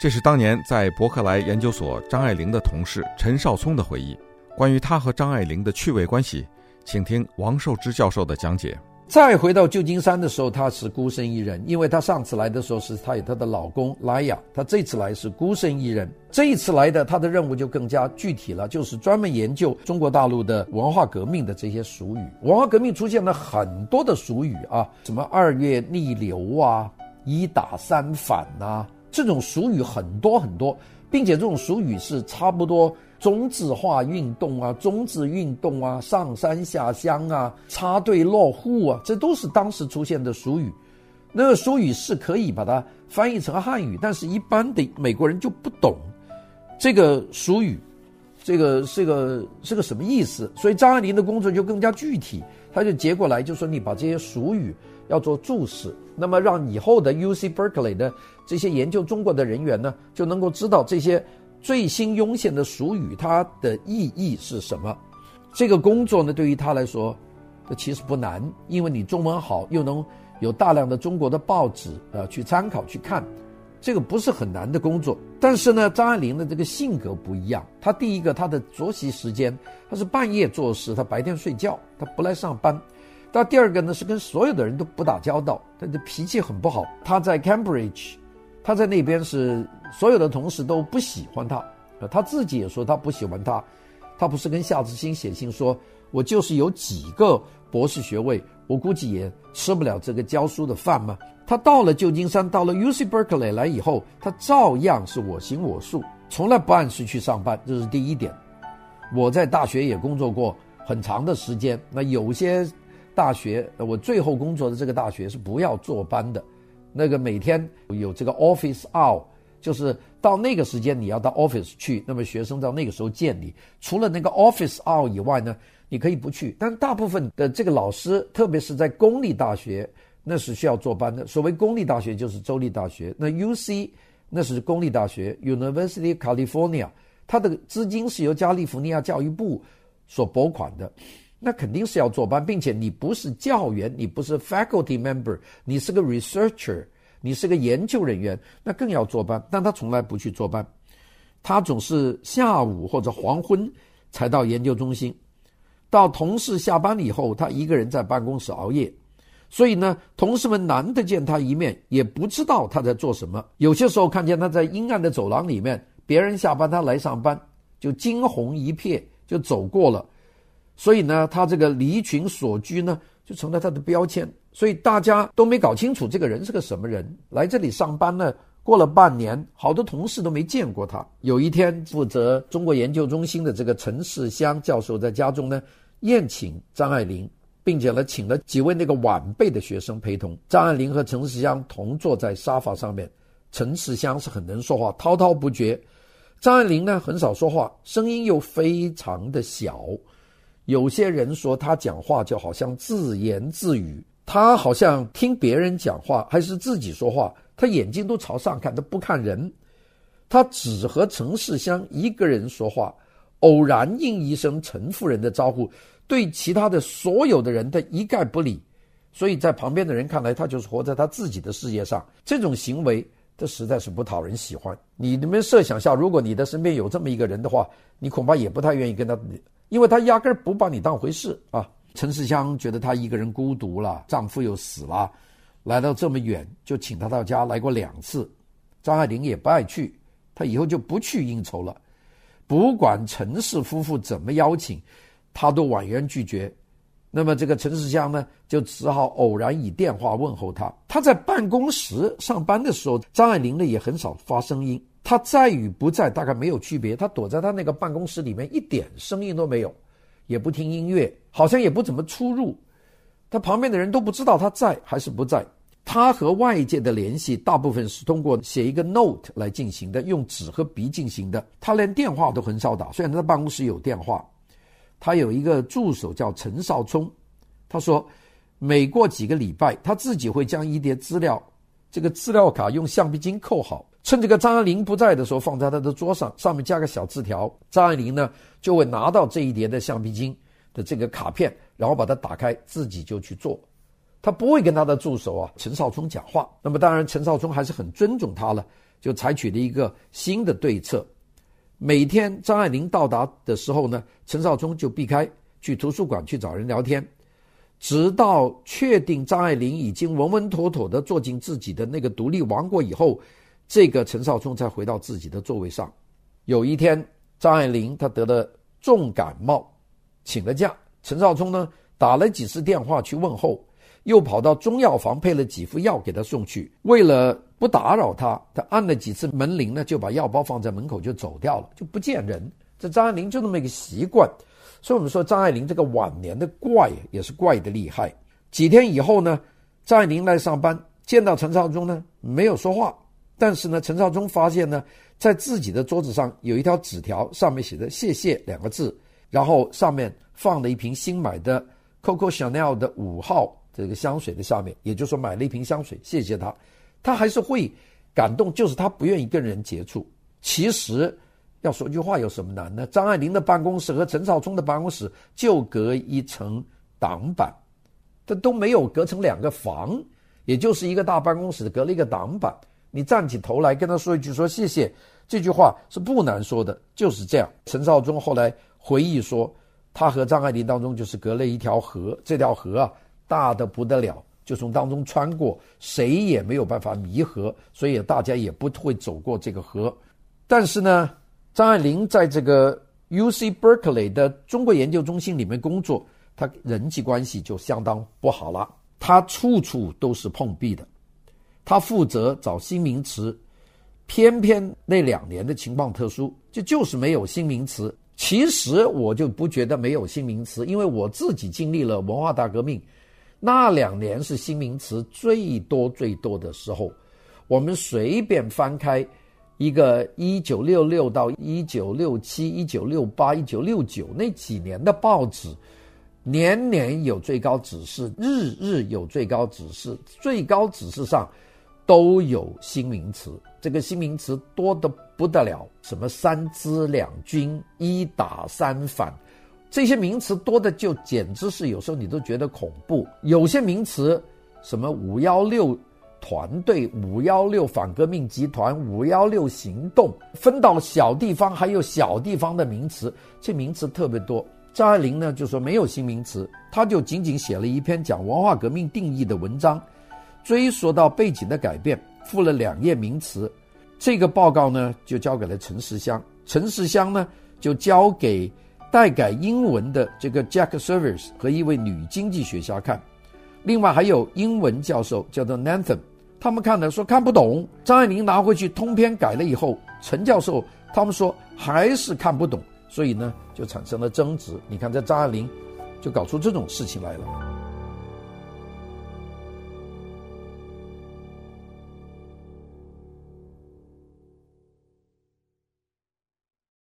这是当年在伯克莱研究所，张爱玲的同事陈少聪的回忆。关于他和张爱玲的趣味关系，请听王寿之教授的讲解。再回到旧金山的时候，他是孤身一人，因为他上次来的时候是他有他的老公拉雅，他这次来是孤身一人。这一次来的他的任务就更加具体了，就是专门研究中国大陆的文化革命的这些俗语。文化革命出现了很多的俗语啊，什么二月逆流啊，一打三反呐、这种俗语很多很多，并且这种俗语是差不多。中字化运动啊，中字运动啊，上山下乡啊，插队落户啊，这都是当时出现的俗语。那个俗语是可以把它翻译成汉语，但是一般的美国人就不懂这个俗语，这个这个是个什么意思？所以张爱玲的工作就更加具体，他就接过来就说：“你把这些俗语要做注释，那么让以后的 UC Berkeley 的这些研究中国的人员呢，就能够知道这些。”最新涌现的俗语，它的意义是什么？这个工作呢，对于他来说，这其实不难，因为你中文好，又能有大量的中国的报纸啊去参考去看，这个不是很难的工作。但是呢，张爱玲的这个性格不一样，她第一个，她的作息时间，她是半夜做事，她白天睡觉，她不来上班。但第二个呢，是跟所有的人都不打交道，她的脾气很不好。她在 Cambridge。他在那边是所有的同事都不喜欢他，呃，他自己也说他不喜欢他，他不是跟夏志新写信说，我就是有几个博士学位，我估计也吃不了这个教书的饭吗？他到了旧金山，到了 UC Berkeley 来以后，他照样是我行我素，从来不按时去上班，这是第一点。我在大学也工作过很长的时间，那有些大学，我最后工作的这个大学是不要坐班的。那个每天有这个 office hour，就是到那个时间你要到 office 去，那么学生到那个时候见你。除了那个 office hour 以外呢，你可以不去。但大部分的这个老师，特别是在公立大学，那是需要坐班的。所谓公立大学就是州立大学，那 UC 那是公立大学，University California，它的资金是由加利福尼亚教育部所拨款的。那肯定是要坐班，并且你不是教员，你不是 faculty member，你是个 researcher，你是个研究人员，那更要坐班。但他从来不去坐班，他总是下午或者黄昏才到研究中心。到同事下班以后，他一个人在办公室熬夜。所以呢，同事们难得见他一面，也不知道他在做什么。有些时候看见他在阴暗的走廊里面，别人下班他来上班，就惊鸿一瞥就走过了。所以呢，他这个离群索居呢，就成了他的标签。所以大家都没搞清楚这个人是个什么人。来这里上班呢，过了半年，好多同事都没见过他。有一天，负责中国研究中心的这个陈世香教授在家中呢宴请张爱玲，并且呢请了几位那个晚辈的学生陪同。张爱玲和陈世香同坐在沙发上面。陈世香是很能说话，滔滔不绝；张爱玲呢很少说话，声音又非常的小。有些人说他讲话就好像自言自语，他好像听别人讲话还是自己说话，他眼睛都朝上看，他不看人，他只和陈世香一个人说话，偶然应一声陈夫人的招呼，对其他的所有的人他一概不理，所以在旁边的人看来，他就是活在他自己的世界上。这种行为，这实在是不讨人喜欢。你们设想下，如果你的身边有这么一个人的话，你恐怕也不太愿意跟他。因为他压根儿不把你当回事啊！陈世香觉得她一个人孤独了，丈夫又死了，来到这么远，就请她到家来过两次。张爱玲也不爱去，她以后就不去应酬了。不管陈氏夫妇怎么邀请，她都婉言拒绝。那么这个陈世香呢，就只好偶然以电话问候她。她在办公室上班的时候，张爱玲呢也很少发声音。他在与不在大概没有区别，他躲在他那个办公室里面，一点声音都没有，也不听音乐，好像也不怎么出入。他旁边的人都不知道他在还是不在。他和外界的联系大部分是通过写一个 note 来进行的，用纸和笔进行的。他连电话都很少打，虽然他的办公室有电话。他有一个助手叫陈少聪，他说每过几个礼拜，他自己会将一叠资料，这个资料卡用橡皮筋扣好。趁这个张爱玲不在的时候，放在他的桌上，上面加个小字条。张爱玲呢，就会拿到这一叠的橡皮筋的这个卡片，然后把它打开，自己就去做。他不会跟他的助手啊陈少聪讲话。那么当然，陈少聪还是很尊重他了。就采取了一个新的对策。每天张爱玲到达的时候呢，陈少聪就避开去图书馆去找人聊天，直到确定张爱玲已经稳稳妥妥地坐进自己的那个独立王国以后，这个陈少聪才回到自己的座位上。有一天，张爱玲她得了重感冒，请了假。陈少聪呢，打了几次电话去问候，又跑到中药房配了几副药给她送去。为了不打扰他，他按了几次门铃呢，就把药包放在门口就走掉了，就不见人。这张爱玲就那么一个习惯，所以我们说张爱玲这个晚年的怪也是怪的厉害。几天以后呢，张爱玲来上班，见到陈少聪呢，没有说话，但是呢，陈少聪发现呢，在自己的桌子上有一条纸条，上面写着“谢谢”两个字，然后上面放了一瓶新买的 Coco Chanel 的五号这个香水的下面，也就是说买了一瓶香水，谢谢他。他还是会感动，就是他不愿意跟人接触。其实要说句话，有什么难呢？张爱玲的办公室和陈少聪的办公室就隔一层挡板，这都没有隔成两个房，也就是一个大办公室隔了一个挡板。你站起头来跟他说一句说谢谢，这句话是不难说的，就是这样。陈少忠后来回忆说，他和张爱玲当中就是隔了一条河，这条河啊大得不得了。就从当中穿过，谁也没有办法弥合，所以大家也不会走过这个河。但是呢，张爱玲在这个 UC Berkeley 的中国研究中心里面工作，她人际关系就相当不好了。她处处都是碰壁的，他负责找新名词，偏偏那两年的情况特殊，就就是没有新名词。其实我就不觉得没有新名词，因为我自己经历了文化大革命。那两年是新名词最多最多的时候，我们随便翻开一个一九六六到一九六七、一九六八、一九六九那几年的报纸，年年有最高指示，日日有最高指示，最高指示上都有新名词。这个新名词多得不得了，什么三支两军、一打三反。这些名词多的就简直是有时候你都觉得恐怖。有些名词，什么五幺六团队、五幺六反革命集团、五幺六行动，分到小地方还有小地方的名词，这名词特别多。张爱玲呢就说没有新名词，她就仅仅写了一篇讲文化革命定义的文章，追溯到背景的改变，附了两页名词。这个报告呢就交给了陈实香，陈实香呢就交给。代改英文的这个 Jack Serviers 和一位女经济学家看，另外还有英文教授叫做 Nathan，他们看了说看不懂。张爱玲拿回去通篇改了以后，陈教授他们说还是看不懂，所以呢就产生了争执。你看这张爱玲就搞出这种事情来了。